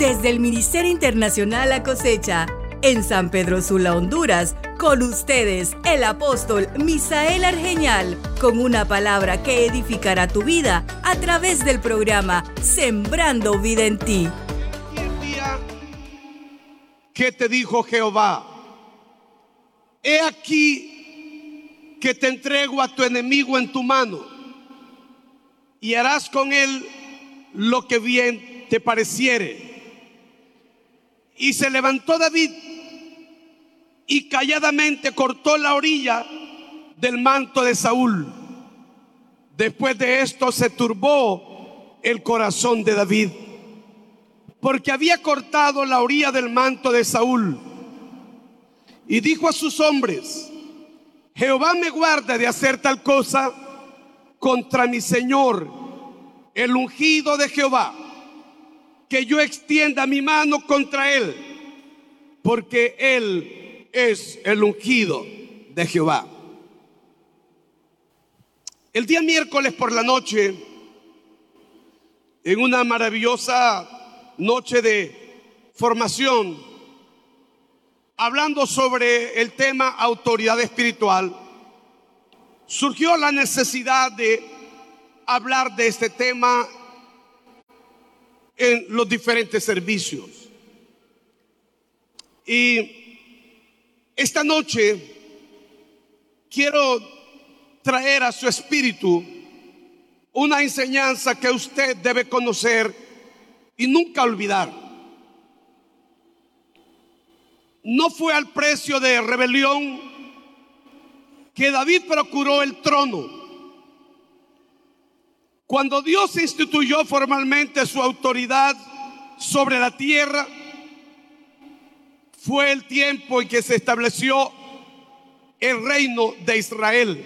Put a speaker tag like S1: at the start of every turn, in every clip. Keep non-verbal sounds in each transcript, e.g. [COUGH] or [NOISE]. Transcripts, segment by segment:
S1: Desde el Ministerio Internacional La Cosecha, en San Pedro Sula, Honduras, con ustedes, el apóstol Misael Argeñal, con una palabra que edificará tu vida a través del programa Sembrando Vida en Ti.
S2: ¿Qué te dijo Jehová? He aquí que te entrego a tu enemigo en tu mano y harás con él lo que bien te pareciere. Y se levantó David y calladamente cortó la orilla del manto de Saúl. Después de esto se turbó el corazón de David, porque había cortado la orilla del manto de Saúl. Y dijo a sus hombres, Jehová me guarda de hacer tal cosa contra mi Señor, el ungido de Jehová, que yo extienda mi mano contra él, porque él es el ungido de Jehová. El día miércoles por la noche, en una maravillosa noche de formación, hablando sobre el tema autoridad espiritual, surgió la necesidad de hablar de este tema en los diferentes servicios. Y esta noche quiero traer a su espíritu una enseñanza que usted debe conocer y nunca olvidar. No fue al precio de rebelión que David procuró el trono. Cuando Dios instituyó formalmente su autoridad sobre la tierra, fue el tiempo en que se estableció el reino de Israel.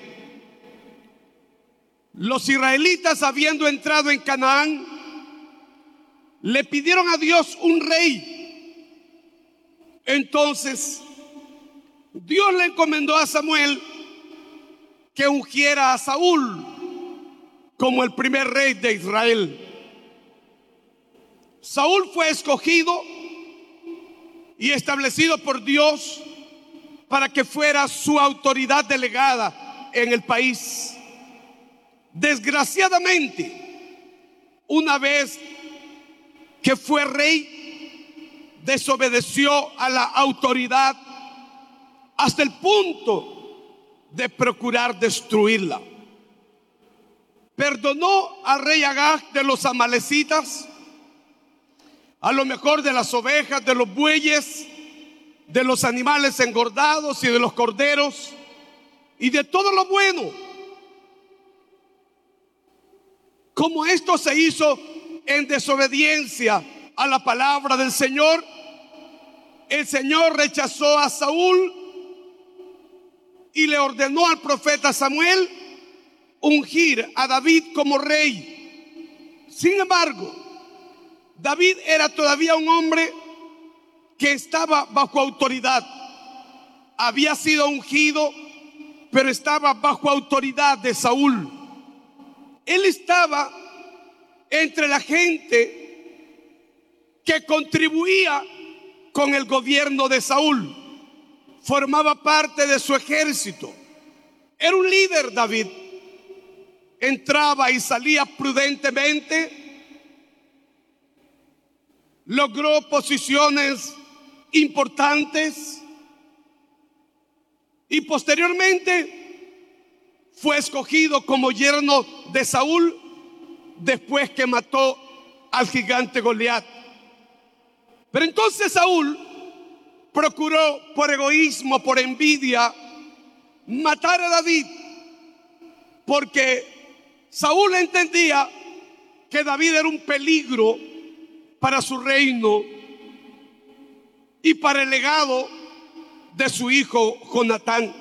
S2: Los israelitas, habiendo entrado en Canaán, le pidieron a Dios un rey. Entonces, Dios le encomendó a Samuel que ungiera a Saúl como el primer rey de Israel. Saúl fue escogido y establecido por Dios para que fuera su autoridad delegada en el país. Desgraciadamente, una vez que fue rey, desobedeció a la autoridad hasta el punto de procurar destruirla. Perdonó al rey Agag de los amalecitas a lo mejor de las ovejas, de los bueyes, de los animales engordados y de los corderos y de todo lo bueno. Como esto se hizo en desobediencia a la palabra del Señor, el Señor rechazó a Saúl y le ordenó al profeta Samuel ungir a David como rey. Sin embargo, David era todavía un hombre que estaba bajo autoridad. Había sido ungido, pero estaba bajo autoridad de Saúl. Él estaba entre la gente que contribuía con el gobierno de Saúl. Formaba parte de su ejército. Era un líder David. Entraba y salía prudentemente logró posiciones importantes y posteriormente fue escogido como yerno de Saúl después que mató al gigante Goliat. Pero entonces Saúl procuró por egoísmo, por envidia, matar a David, porque Saúl entendía que David era un peligro para su reino y para el legado de su hijo Jonatán.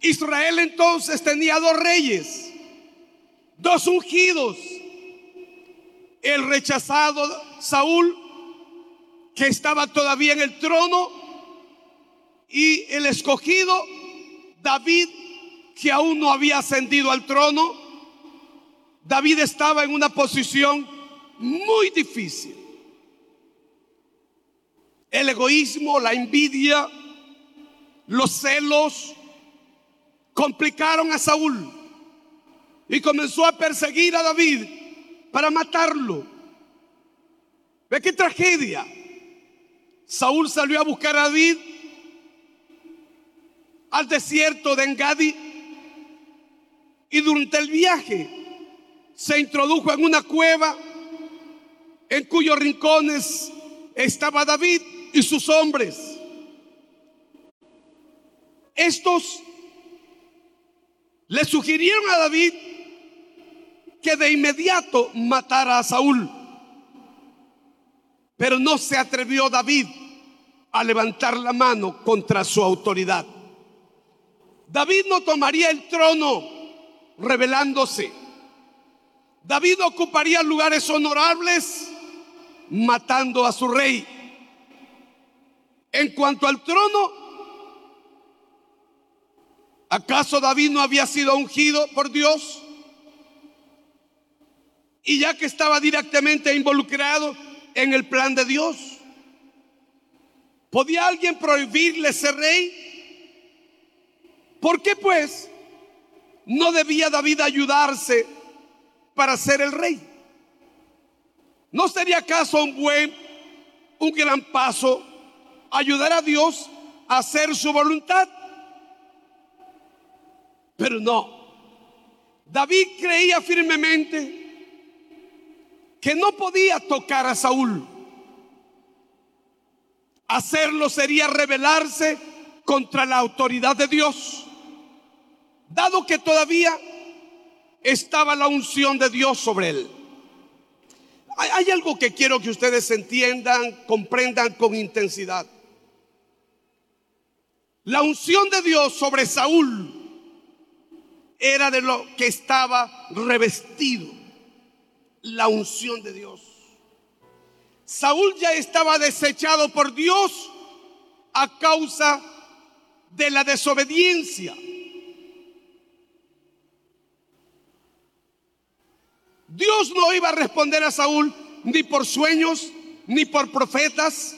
S2: Israel entonces tenía dos reyes, dos ungidos, el rechazado Saúl, que estaba todavía en el trono, y el escogido David, que aún no había ascendido al trono. David estaba en una posición muy difícil. el egoísmo, la envidia, los celos complicaron a Saúl y comenzó a perseguir a David para matarlo. ¿Ve qué tragedia? Saúl salió a buscar a David al desierto de Engadi y durante el viaje se introdujo en una cueva en cuyos rincones estaba David y sus hombres. Estos le sugirieron a David que de inmediato matara a Saúl. Pero no se atrevió David a levantar la mano contra su autoridad. David no tomaría el trono rebelándose. David ocuparía lugares honorables matando a su rey. En cuanto al trono, ¿acaso David no había sido ungido por Dios? Y ya que estaba directamente involucrado en el plan de Dios, ¿podía alguien prohibirle ser rey? ¿Por qué pues no debía David ayudarse para ser el rey? ¿No sería acaso un buen, un gran paso ayudar a Dios a hacer su voluntad? Pero no. David creía firmemente que no podía tocar a Saúl. Hacerlo sería rebelarse contra la autoridad de Dios, dado que todavía estaba la unción de Dios sobre él. Hay, algo que quiero que ustedes entiendan, comprendan con intensidad. La unción de Dios sobre Saúl era de lo que estaba revestido. La unción de Dios. Saúl ya estaba desechado por Dios a causa de la desobediencia. Dios no iba a responder a Saúl ni por sueños, ni por profetas,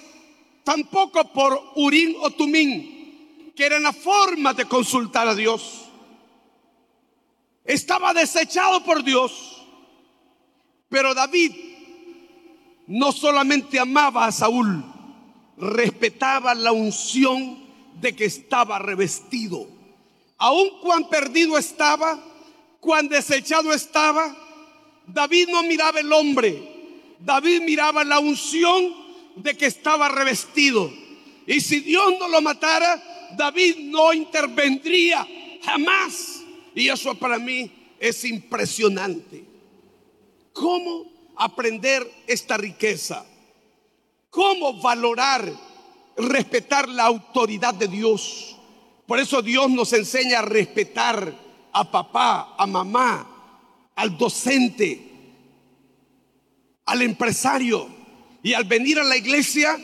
S2: tampoco por Urín o Tumín, que eran la forma de consultar a Dios. Estaba desechado por Dios, pero David no solamente amaba a Saúl, respetaba la unción de que estaba revestido. Aun cuán perdido estaba, cuán desechado estaba, David no miraba el hombre, David miraba la unción de que estaba revestido. Y si Dios no lo matara, David no intervendría jamás. Y eso para mí es impresionante. ¿Cómo aprender esta riqueza? ¿Cómo valorar, respetar la autoridad de Dios? Por eso Dios nos enseña a respetar a papá, a mamá, al docente, al empresario. Y al venir a la iglesia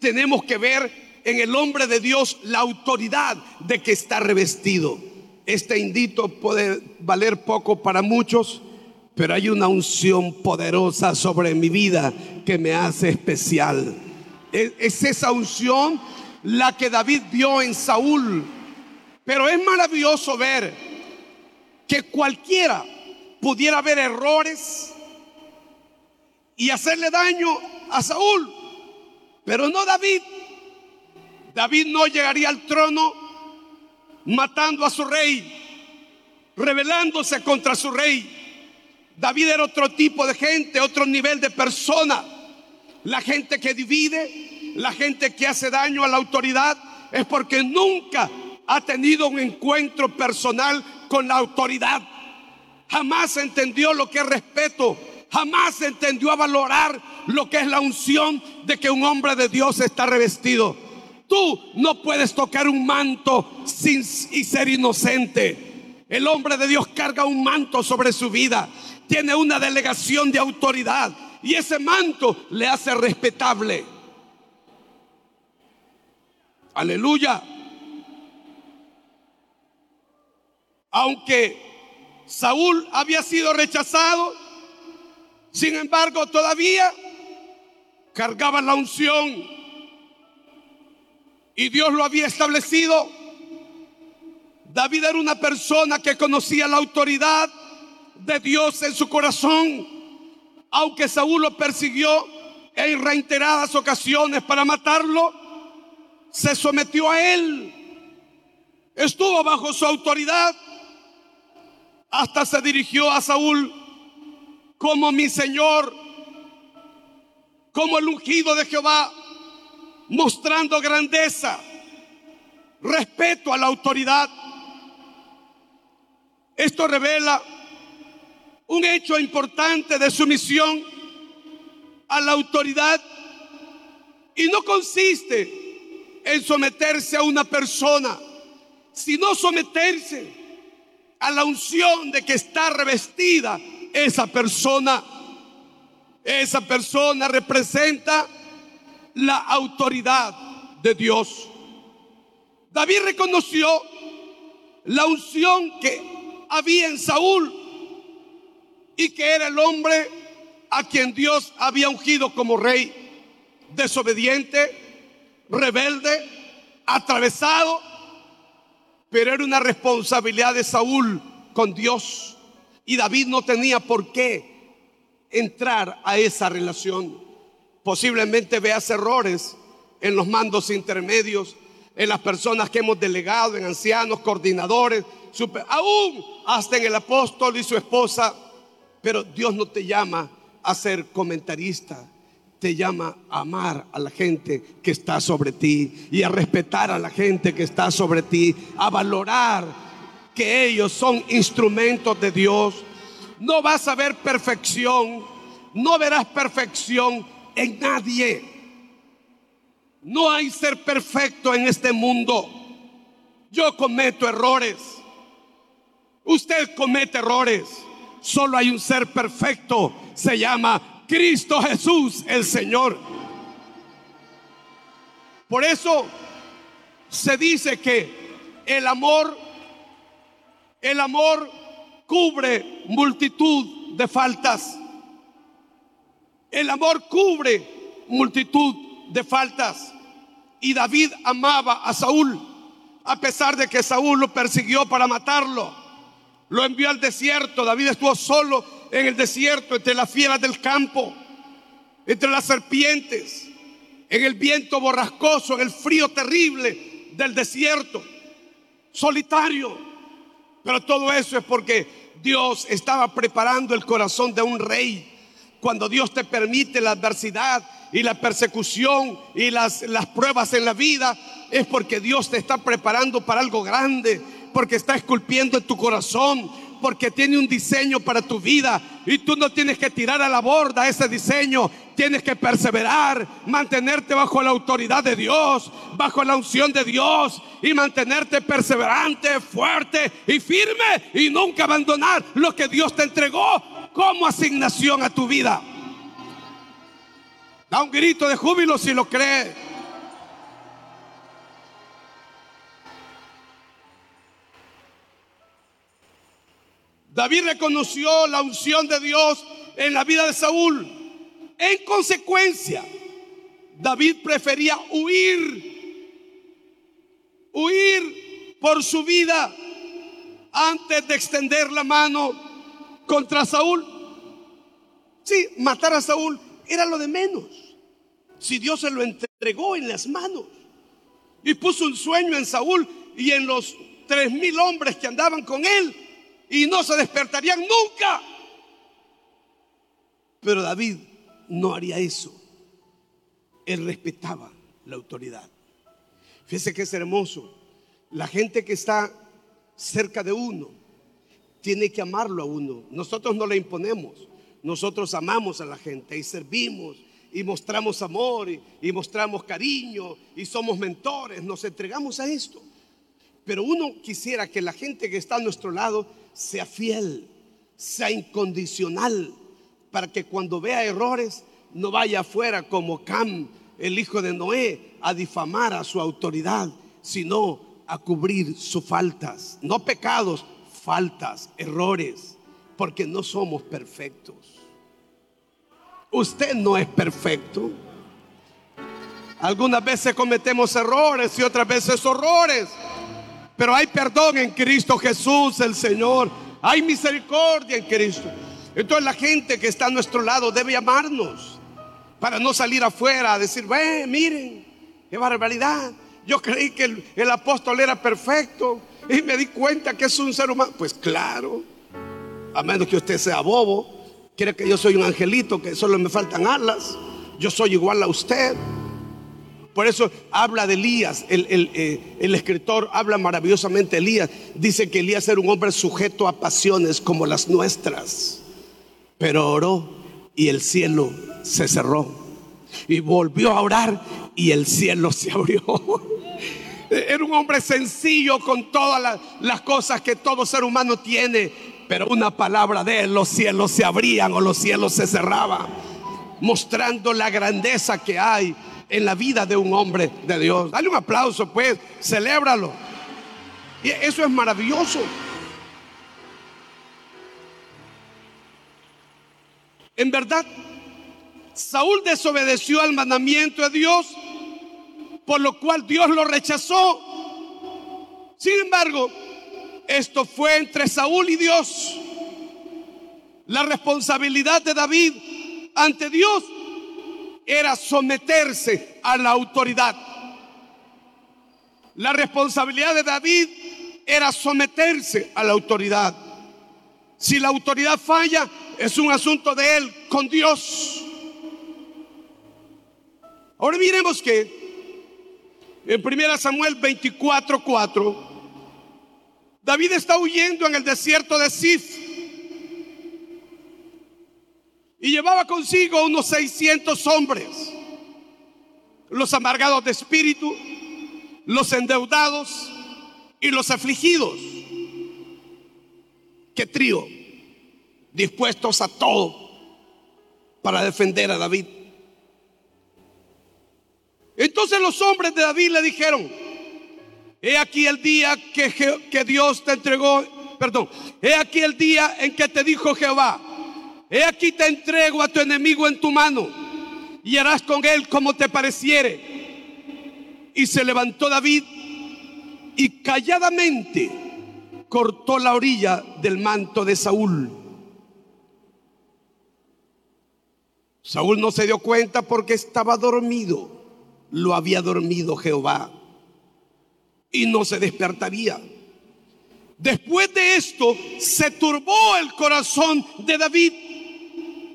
S2: tenemos que ver en el hombre de Dios la autoridad de que está revestido. Este indito puede valer poco para muchos, pero hay una unción poderosa sobre mi vida que me hace especial. Es, esa unción la que David vio en Saúl. Pero es maravilloso ver que cualquiera pudiera haber errores y hacerle daño a Saúl, pero no David. David no llegaría al trono matando a su rey, rebelándose contra su rey. David era otro tipo de gente, otro nivel de persona. La gente que divide, la gente que hace daño a la autoridad, es porque nunca ha tenido un encuentro personal con la autoridad jamás entendió lo que es respeto, jamás entendió a valorar lo que es la unción de que un hombre de Dios está revestido. Tú no puedes tocar un manto sin y ser inocente. El hombre de Dios carga un manto sobre su vida, tiene una delegación de autoridad y ese manto le hace respetable. Aleluya. Aunque Saúl había sido rechazado, sin embargo todavía cargaba la unción. Y Dios lo había establecido. David era una persona que conocía la autoridad de Dios en su corazón, aunque Saúl lo persiguió en reiteradas ocasiones para matarlo, se sometió a él, estuvo bajo su autoridad, hasta se dirigió a Saúl como mi Señor, como el ungido de Jehová, mostrando grandeza, respeto a la autoridad. Esto revela un hecho importante de sumisión a la autoridad y no consiste en someterse a una persona, sino someterse a la unción de que está revestida esa persona. Esa persona representa la autoridad de Dios. David reconoció la unción que había en Saúl y que era el hombre a quien Dios había ungido como rey, desobediente, rebelde, atravesado, pero era una responsabilidad de Saúl con Dios y David no tenía por qué entrar a esa relación. Posiblemente veas errores en los mandos intermedios, en las personas que hemos delegado, en ancianos, coordinadores, aún hasta en el apóstol y su esposa pero Dios no te llama a ser comentarista, te llama a amar a la gente que está sobre ti y a respetar a la gente que está sobre ti, a valorar que ellos son instrumentos de Dios. No vas a ver perfección, no verás perfección en nadie. No hay ser perfecto en este mundo. Yo cometo errores. Usted comete errores. Solo hay un ser perfecto. Se llama Cristo Jesús el Señor. Por eso se dice que el amor, el amor cubre multitud de faltas. El amor cubre multitud de faltas. Y David amaba a Saúl, a pesar de que Saúl lo persiguió para matarlo. Lo envió al desierto. David estuvo solo en el desierto, entre las fieras del campo, entre las serpientes, en el viento borrascoso, en el frío terrible del desierto, solitario. Pero todo eso es porque Dios estaba preparando el corazón de un rey. Cuando Dios te permite la adversidad y la persecución y las, las pruebas en la vida, es porque Dios te está preparando para algo grande porque está esculpiendo en tu corazón, porque tiene un diseño para tu vida y tú no tienes que tirar a la borda ese diseño, tienes que perseverar, mantenerte bajo la autoridad de Dios, bajo la unción de Dios y mantenerte perseverante, fuerte y firme y nunca abandonar lo que Dios te entregó como asignación a tu vida. Da un grito de júbilo si lo crees. David reconoció la unción de Dios en la vida de Saúl. En consecuencia, David prefería huir, huir por su vida antes de extender la mano contra Saúl. Sí, matar a Saúl era lo de menos. Si Dios se lo entregó en las manos y puso un sueño en Saúl y en los tres mil hombres que andaban con él, y no se despertarían nunca. Pero David no haría eso. Él respetaba la autoridad. Fíjese que es hermoso. La gente que está cerca de uno tiene que amarlo a uno. Nosotros no le imponemos. Nosotros amamos a la gente y servimos y mostramos amor y, y mostramos cariño y somos mentores. Nos entregamos a esto. Pero uno quisiera que la gente que está a nuestro lado sea fiel, sea incondicional, para que cuando vea errores no vaya afuera como Cam, el hijo de Noé, a difamar a su autoridad, sino a cubrir sus faltas, no pecados, faltas, errores, porque no somos perfectos. Usted no es perfecto. Algunas veces cometemos errores y otras veces horrores. Pero hay perdón en Cristo Jesús, el Señor. Hay misericordia en Cristo. Entonces la gente que está a nuestro lado debe amarnos para no salir afuera a decir, ve, miren, qué barbaridad. Yo creí que el, el, apóstol era perfecto y me di cuenta que es un ser humano. Pues claro, a menos que usted sea bobo, quiere que yo soy un angelito, que solo me faltan alas. Yo soy igual a usted. Por eso habla de Elías, el, el, eh, el, escritor habla maravillosamente de Elías. Dice que Elías era un hombre sujeto a pasiones como las nuestras. Pero oró y el cielo se cerró. Y volvió a orar y el cielo se abrió. [LAUGHS] Era un hombre sencillo con todas las, las cosas que todo ser humano tiene. Pero una palabra de él, los cielos se abrían o los cielos se cerraban. Mostrando la grandeza que hay en la vida de un hombre de Dios. Dale un aplauso, pues, celébralo. Y eso es maravilloso. En verdad, Saúl desobedeció al mandamiento de Dios, por lo cual Dios lo rechazó. Sin embargo, esto fue entre Saúl y Dios. La responsabilidad de David ante Dios era someterse a la autoridad. La responsabilidad de David era someterse a la autoridad. Si la autoridad falla, es un asunto de él con Dios. Ahora miremos que en 1 Samuel 24, 4, David está huyendo en el desierto de Sif y llevaba consigo unos 600 hombres, los amargados de espíritu, los endeudados y los afligidos. Qué trío, dispuestos a todo para defender a David. Entonces los hombres de David le dijeron, he aquí el día que, que Dios te entregó, perdón, he aquí el día en que te dijo Jehová, He aquí te entrego a tu enemigo en tu mano y harás con él como te pareciere. Y se levantó David y calladamente cortó la orilla del manto de Saúl. Saúl no se dio cuenta porque estaba dormido. Lo había dormido Jehová y no se despertaría. Después de esto se turbó el corazón de David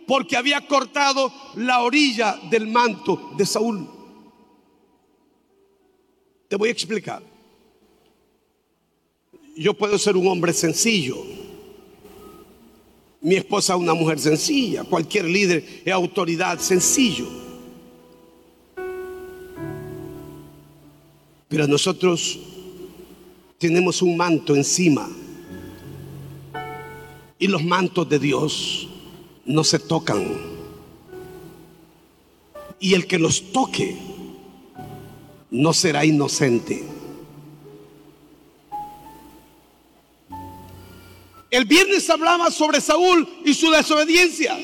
S2: porque había cortado la orilla del manto de Saúl. Te voy a explicar. Yo puedo ser un hombre sencillo. Mi esposa una mujer sencilla. Cualquier líder es autoridad sencillo. Pero nosotros tenemos un manto encima. Y los mantos de Dios no se tocan. Y el que los toque no será inocente. El viernes hablaba sobre Saúl y su desobediencia.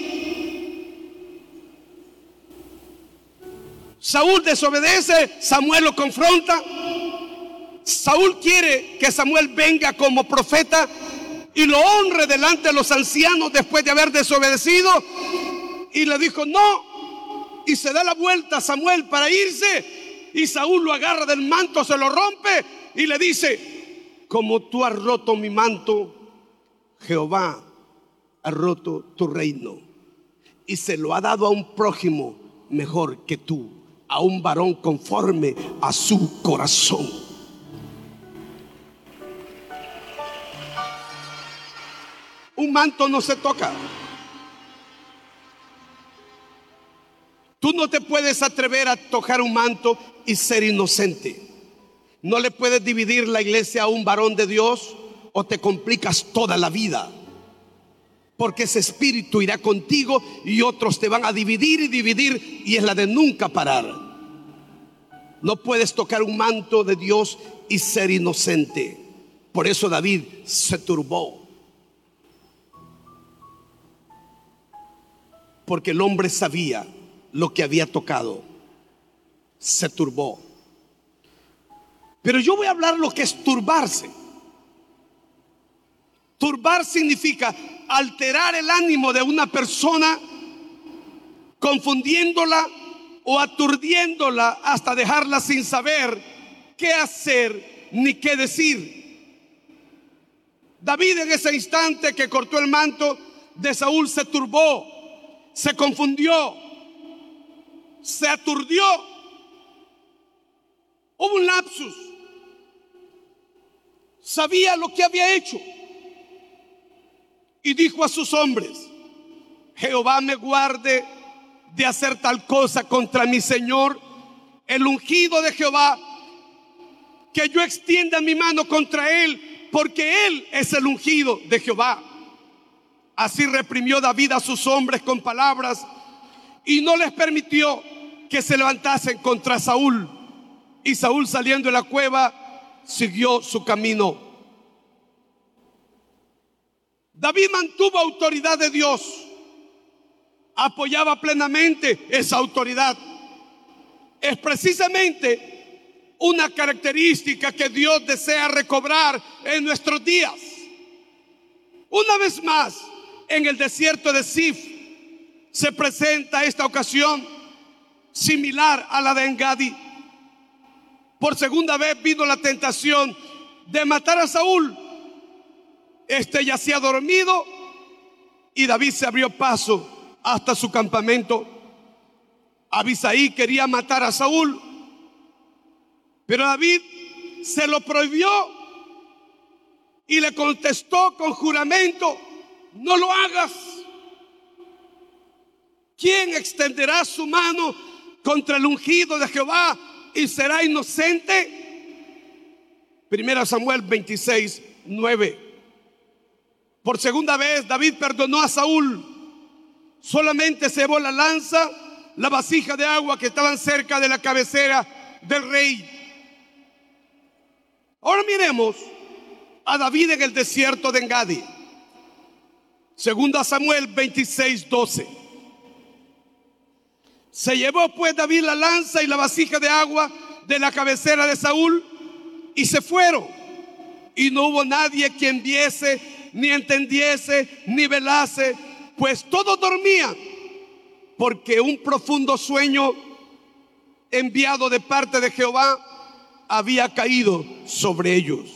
S2: Saúl desobedece, Samuel lo confronta. Saúl quiere que Samuel venga como profeta y lo honre delante de los ancianos después de haber desobedecido. Y le dijo, no. Y se da la vuelta a Samuel para irse. Y Saúl lo agarra del manto, se lo rompe y le dice, como tú has roto mi manto, Jehová ha roto tu reino. Y se lo ha dado a un prójimo mejor que tú, a un varón conforme a su corazón. Un manto no se toca. Tú no te puedes atrever a tocar un manto y ser inocente. No le puedes dividir la iglesia a un varón de Dios o te complicas toda la vida. Porque ese espíritu irá contigo y otros te van a dividir y dividir y es la de nunca parar. No puedes tocar un manto de Dios y ser inocente. Por eso David se turbó. Porque el hombre sabía lo que había tocado. se turbó. Pero yo voy a hablar lo que es turbarse. Turbar significa alterar el ánimo de una persona, confundiéndola o aturdiéndola hasta dejarla sin saber qué hacer ni qué decir. David en ese instante que cortó el manto de Saúl se turbó, se confundió, se aturdió. Hubo un lapsus. Sabía lo que había hecho. Y dijo a sus hombres, Jehová me guarde de hacer tal cosa contra mi Señor, el ungido de Jehová, que yo extienda mi mano contra él, porque él es el ungido de Jehová. Así reprimió David a sus hombres con palabras y no les permitió que se levantasen contra Saúl. Y Saúl saliendo de la cueva siguió su camino. David mantuvo autoridad de Dios, apoyaba plenamente esa autoridad. Es precisamente una característica que Dios desea recobrar en nuestros días. Una vez más, en el desierto de Sif se presenta esta ocasión similar a la de Engadi. Por segunda vez vino la tentación de matar a Saúl. Este yacía dormido y David se abrió paso hasta su campamento. Abisaí quería matar a Saúl, pero David se lo prohibió y le contestó con juramento, no lo hagas. ¿Quién extenderá su mano contra el ungido de Jehová y será inocente? Primera Samuel 26, 9. Por segunda vez David perdonó a Saúl. Solamente se la lanza, la vasija de agua que estaban cerca de la cabecera del rey. Ahora miremos a David en el desierto de Engadi. Segunda Samuel 26, 12. Se llevó pues David la lanza y la vasija de agua de la cabecera de Saúl y se fueron. Y no hubo nadie quien viese, ni entendiese, ni velase, pues todos dormían, porque un profundo sueño enviado de parte de Jehová había caído sobre ellos.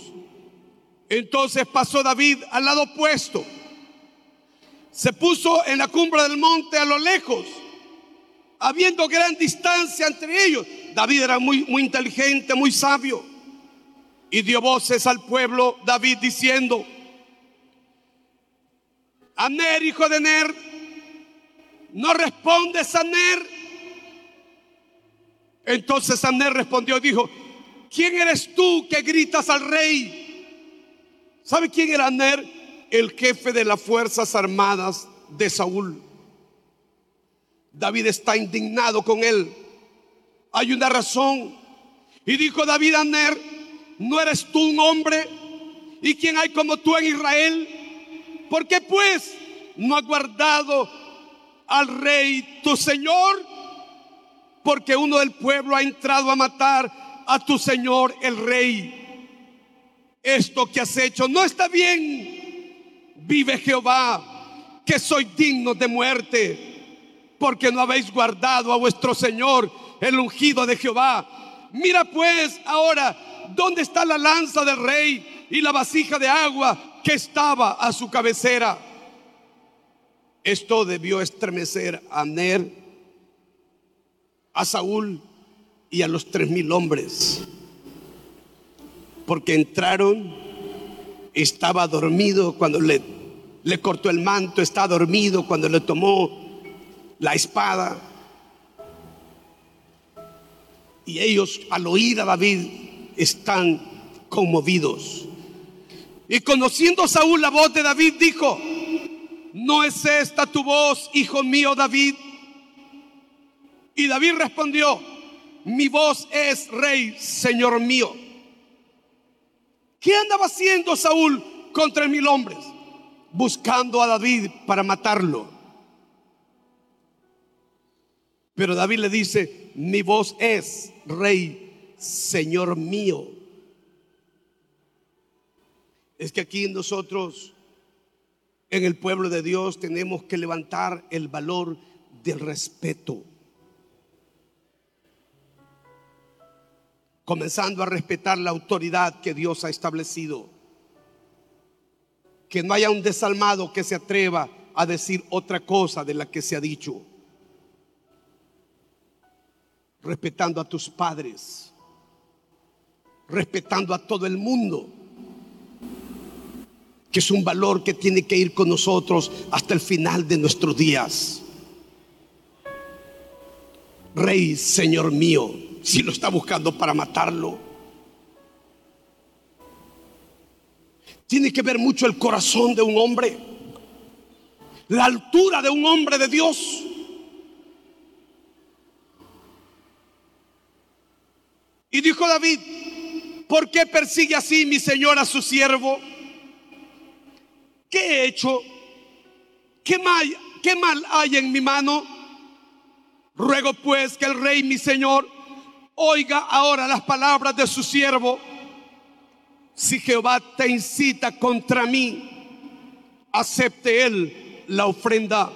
S2: Entonces pasó David al lado opuesto. Se puso en la cumbre del monte a lo lejos, habiendo gran distancia entre ellos. David era muy, muy inteligente, muy sabio. Y dio voces al pueblo David diciendo, Aner, hijo de Ner, no respondes a Ner. Entonces Aner respondió y dijo, ¿quién eres tú que gritas al rey? ¿Sabe quién era Ner? El jefe de las fuerzas armadas de Saúl. David está indignado con él. Hay una razón. Y dijo David a Ner, ¿no eres tú un hombre? ¿Y quién hay como tú en Israel? ¿Por qué pues no has guardado al rey tu Señor? Porque uno del pueblo ha entrado a matar a tu Señor el rey. Esto que has hecho no está bien. Vive Jehová, que soy digno de muerte, porque no habéis guardado a vuestro Señor, el ungido de Jehová. Mira pues ahora, ¿dónde está la lanza del rey y la vasija de agua que estaba a su cabecera. Esto debió estremecer a Ner, a Saúl y a los tres mil hombres, porque entraron, estaba dormido cuando le, le cortó el manto, está dormido cuando le tomó la espada. Y ellos al oír a David están conmovidos. Y conociendo Saúl la voz de David, dijo, ¿no es esta tu voz, hijo mío David? Y David respondió, mi voz es rey, señor mío. ¿Qué andaba haciendo Saúl contra mil hombres? Buscando a David para matarlo. Pero David le dice, mi voz es, Rey, Señor mío. Es que aquí nosotros, en el pueblo de Dios, tenemos que levantar el valor del respeto. Comenzando a respetar la autoridad que Dios ha establecido. Que no haya un desalmado que se atreva a decir otra cosa de la que se ha dicho. Respetando a tus padres. Respetando a todo el mundo. Que es un valor que tiene que ir con nosotros hasta el final de nuestros días. Rey, Señor mío, si lo está buscando para matarlo. Tiene que ver mucho el corazón de un hombre la altura de un hombre de Dios. Y dijo David, ¿por qué persigue así mi señor a su siervo? ¿Qué he hecho? ¿Qué mal, ¿Qué mal hay en mi mano? Ruego pues que el rey mi señor oiga ahora las palabras de su siervo. Si Jehová te incita contra mí, acepte él la ofrenda.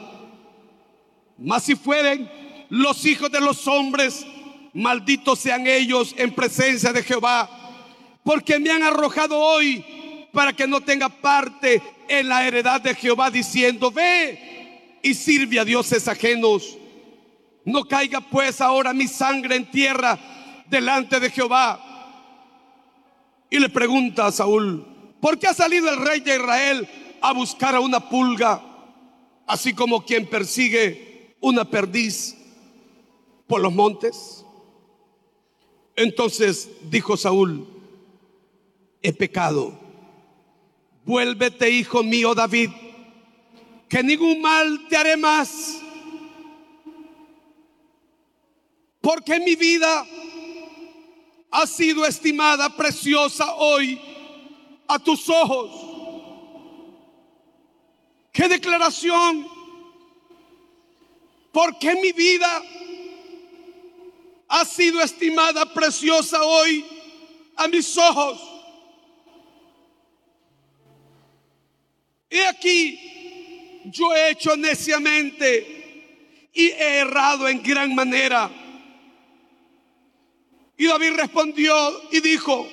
S2: Mas si fueren los hijos de los hombres, malditos sean ellos en presencia de Jehová, porque me han arrojado hoy para que no tenga parte en la heredad de Jehová, diciendo, ve y sirve a dioses ajenos. No caiga pues ahora mi sangre en tierra delante de Jehová. Y le pregunta a Saúl, ¿por qué ha salido el rey de Israel a buscar a una pulga? así como quien persigue una perdiz por los montes. Entonces dijo Saúl, he pecado, vuélvete hijo mío David, que ningún mal te haré más, porque mi vida ha sido estimada preciosa hoy a tus ojos. ¡Qué declaración! Porque mi vida ha sido estimada preciosa hoy a mis ojos. He aquí, yo he hecho neciamente y he errado en gran manera. Y David respondió y dijo,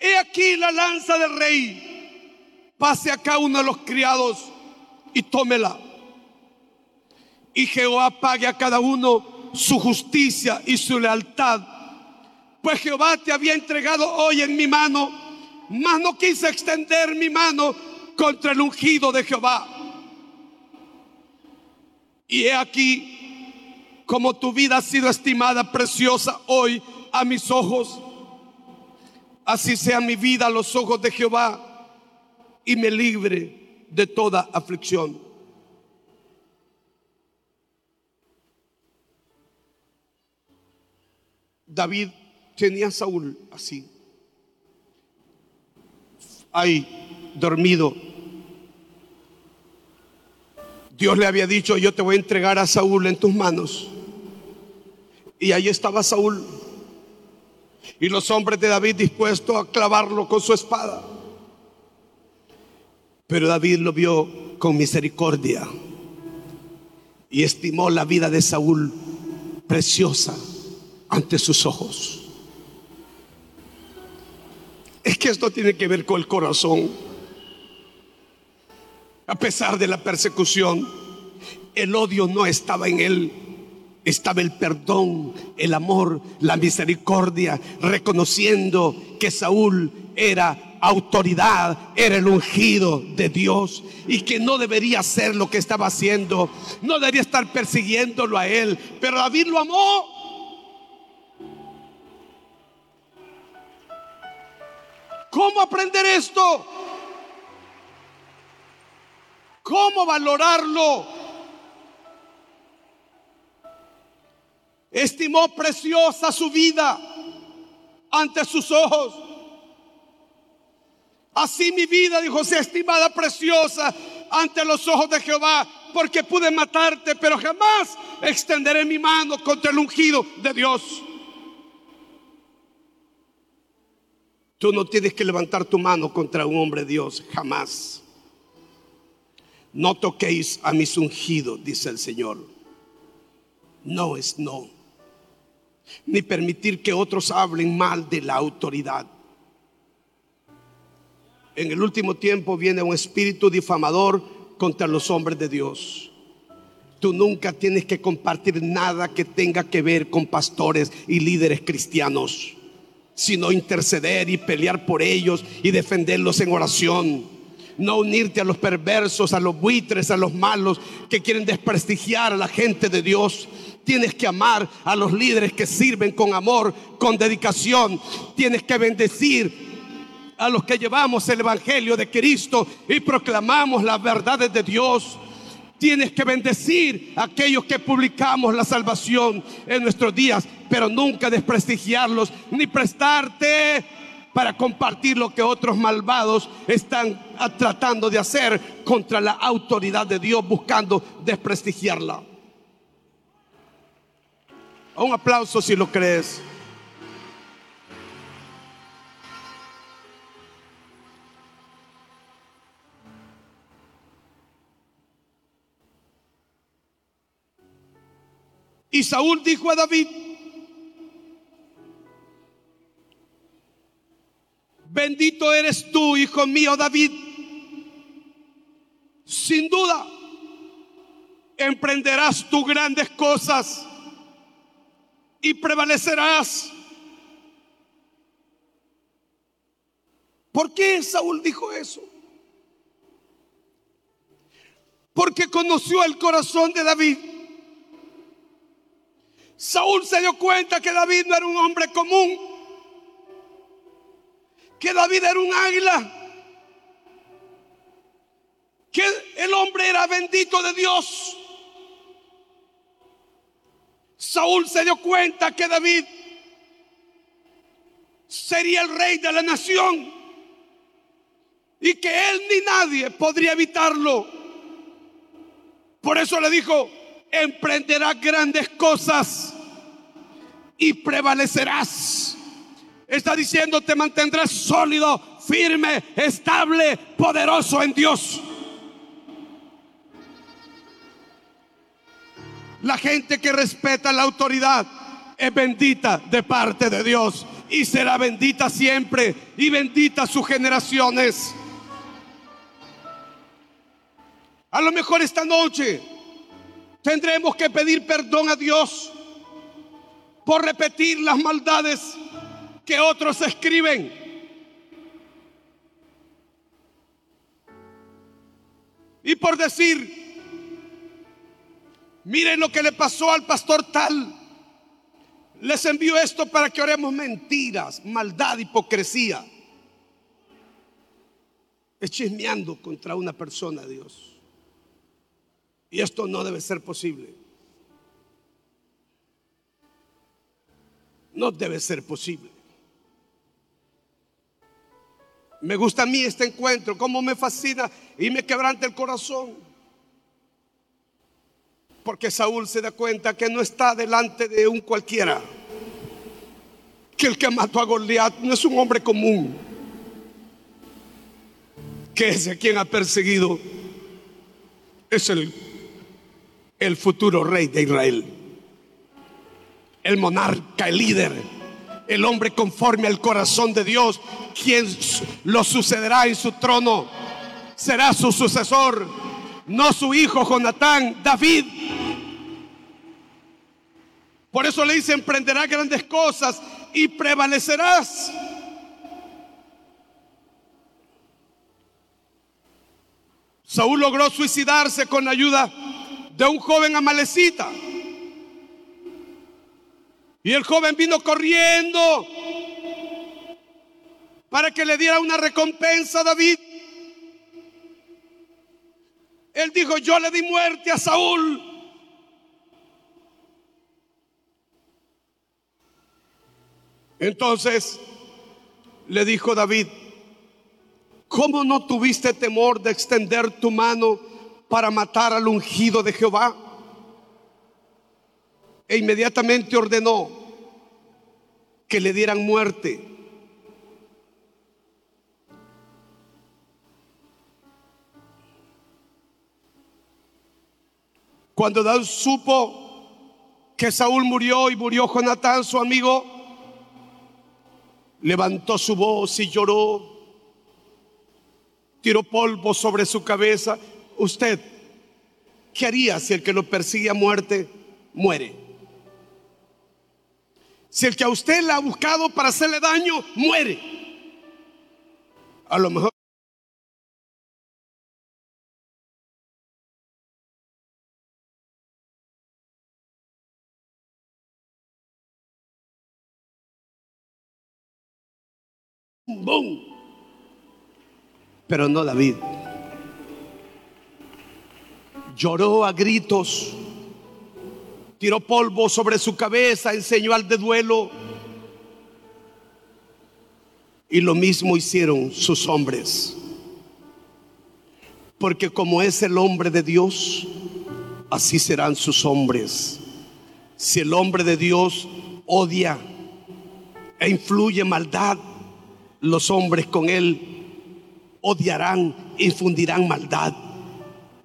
S2: he aquí la lanza del rey, pase acá uno de los criados y tómela. Y Jehová pague a cada uno su justicia y su lealtad. Pues Jehová te había entregado hoy en mi mano, mas no quise extender mi mano contra el ungido de Jehová. Y he aquí, como tu vida ha sido estimada preciosa hoy a mis ojos, así sea mi vida a los ojos de Jehová y me libre de toda aflicción. David tenía a Saúl así, ahí dormido. Dios le había dicho, yo te voy a entregar a Saúl en tus manos. Y ahí estaba Saúl. Y los hombres de David dispuestos a clavarlo con su espada. Pero David lo vio con misericordia y estimó la vida de Saúl preciosa ante sus ojos. Es que esto tiene que ver con el corazón. A pesar de la persecución, el odio no estaba en él. Estaba el perdón, el amor, la misericordia, reconociendo que Saúl era autoridad, era el ungido de Dios y que no debería hacer lo que estaba haciendo, no debería estar persiguiéndolo a él, pero David lo amó. ¿Cómo aprender esto? ¿Cómo valorarlo? Estimó preciosa su vida ante sus ojos. Así mi vida, dijo, sea estimada preciosa ante los ojos de Jehová porque pude matarte, pero jamás extenderé mi mano contra el ungido de Dios. Tú no tienes que levantar tu mano contra un hombre de Dios, jamás. No toquéis a mis ungidos, dice el Señor. No es no. Ni permitir que otros hablen mal de la autoridad. En el último tiempo viene un espíritu difamador contra los hombres de Dios. Tú nunca tienes que compartir nada que tenga que ver con pastores y líderes cristianos, sino interceder y pelear por ellos y defenderlos en oración no unirte a los perversos, a los buitres, a los malos que quieren desprestigiar a la gente de Dios. Tienes que amar a los líderes que sirven con amor, con dedicación. Tienes que bendecir a los que llevamos el Evangelio de Cristo y proclamamos las verdades de Dios. Tienes que bendecir a aquellos que publicamos la salvación en nuestros días, pero nunca desprestigiarlos ni prestarte para compartir lo que otros malvados están tratando de hacer contra la autoridad de Dios, buscando desprestigiarla. Un aplauso si lo crees. Y Saúl dijo a David, Bendito eres tú, hijo mío David. Sin duda, emprenderás tú grandes cosas y prevalecerás. ¿Por qué Saúl dijo eso? Porque conoció el corazón de David. Saúl se dio cuenta que David no era un hombre común que David era un águila, que el hombre era bendito de Dios. Saúl se dio cuenta que David sería el rey de la nación y que él ni nadie podría evitarlo. Por eso le dijo, emprenderás grandes cosas y prevalecerás. Está diciendo, te mantendrás sólido, firme, estable, poderoso en Dios. La gente que respeta la autoridad es bendita de parte de Dios y será bendita siempre y bendita sus generaciones. A lo mejor esta noche tendremos que pedir perdón a Dios por repetir las maldades que otros escriben. Y por decir, miren lo que le pasó al pastor tal. Les envío esto para que oremos mentiras, maldad, hipocresía. Es chismeando contra una persona, Dios. Y esto no debe ser posible. No debe ser posible. Me gusta a mí este encuentro, cómo me fascina y me quebranta el corazón. Porque Saúl se da cuenta que no está delante de un cualquiera. Que el que mató a Goliat no es un hombre común. Que ese quien ha perseguido es el, el futuro rey de Israel. El monarca, el líder el hombre conforme al corazón de Dios, quien lo sucederá en su trono, será su sucesor, no su hijo Jonatán, David. Por eso le dice, emprenderás grandes cosas y prevalecerás. Saúl logró suicidarse con la ayuda de un joven amalecita. Y el joven vino corriendo para que le diera una recompensa a David. Él dijo, yo le di muerte a Saúl. Entonces le dijo David, ¿cómo no tuviste temor de extender tu mano para matar al ungido de Jehová. E inmediatamente ordenó que le dieran muerte. Cuando David supo que Saúl murió y murió Jonatán, su amigo, levantó su voz y lloró, tiró polvo sobre su cabeza. Usted, ¿qué haría si el que lo persigue a muerte muere? Si el que a usted le ha buscado para hacerle daño muere. A lo mejor ¡Bum! Pero no David. Lloró a gritos, tiró polvo sobre su cabeza en señal de duelo. Y lo mismo hicieron sus hombres. Porque como es el hombre de Dios, así serán sus hombres. Si el hombre de Dios odia e influye maldad, los hombres con él odiarán, infundirán maldad.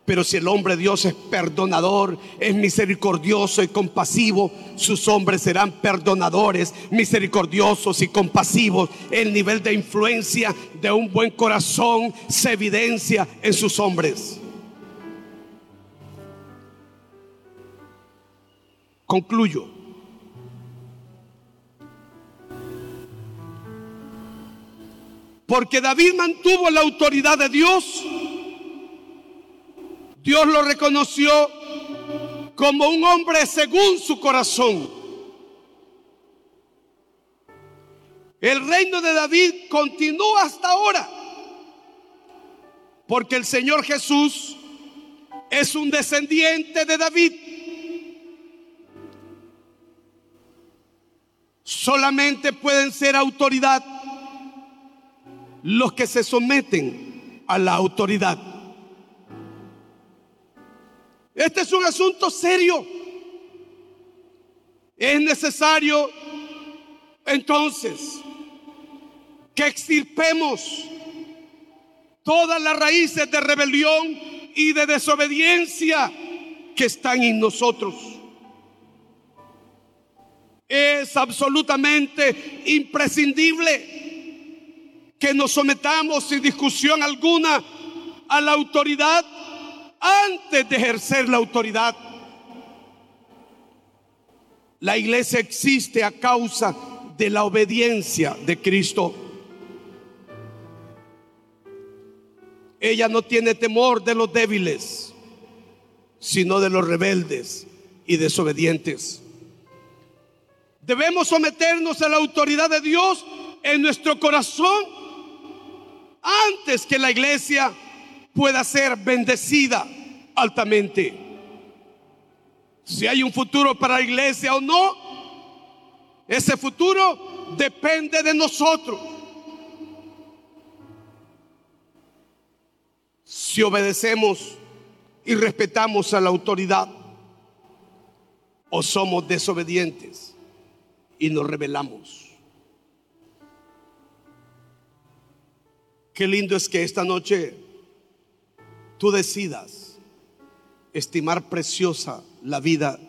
S2: Pero si el hombre Dios es perdonador, es misericordioso y compasivo, sus hombres serán perdonadores, misericordiosos y compasivos. El nivel de influencia de un buen corazón se evidencia en sus hombres. Concluyo. Porque David mantuvo la autoridad de Dios. Dios lo reconoció como un hombre según su corazón. El reino de David continúa hasta ahora. Porque el Señor Jesús es un descendiente de David. Solamente pueden ser autoridad los que se someten a la autoridad. Este es un asunto serio. Es necesario entonces que extirpemos todas las raíces de rebelión y de desobediencia que están en nosotros. Es absolutamente imprescindible que nos sometamos sin discusión alguna a la autoridad antes de ejercer la autoridad. La iglesia existe a causa de la obediencia de Cristo. Ella no tiene temor de los débiles, sino de los rebeldes y desobedientes. Debemos someternos a la autoridad de Dios en nuestro corazón antes que la iglesia pueda ser bendecida altamente. Si hay un futuro para la iglesia o no, ese futuro depende de nosotros. Si obedecemos y respetamos a la autoridad o somos desobedientes y nos rebelamos. Qué lindo es que esta noche tú decidas estimar preciosa la vida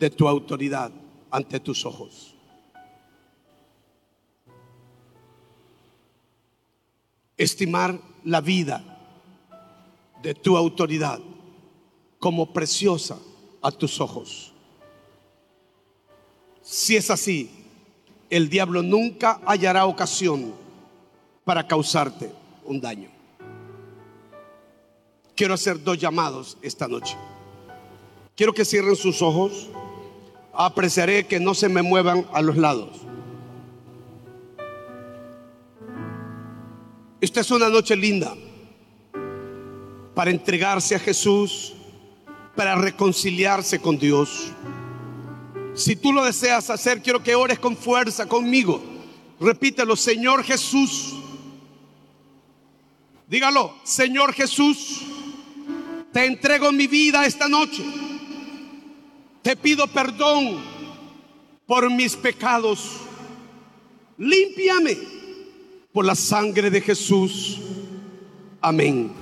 S2: de tu autoridad ante tus ojos. Estimar la vida de tu autoridad como preciosa a tus ojos. Si es así, el diablo nunca hallará ocasión para causarte un daño. Quiero hacer dos llamados esta noche. Quiero que cierren sus ojos. Apreciaré que no se me muevan a los lados. Esta es una noche linda para entregarse a Jesús, para reconciliarse con Dios. Si tú lo deseas hacer, quiero que ores con fuerza conmigo. Repítelo, Señor Jesús Dígalo, Señor Jesús, Te entrego mi vida esta noche. Te pido perdón por mis pecados. Límpiame por la sangre de Jesús. Amén.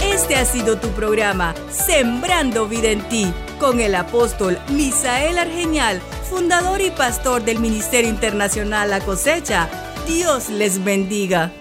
S1: Este ha sido tu programa, Sembrando Vida en Ti, con el apóstol Misael Argenial, fundador y pastor del Ministerio Internacional La Cosecha. Dios les bendiga.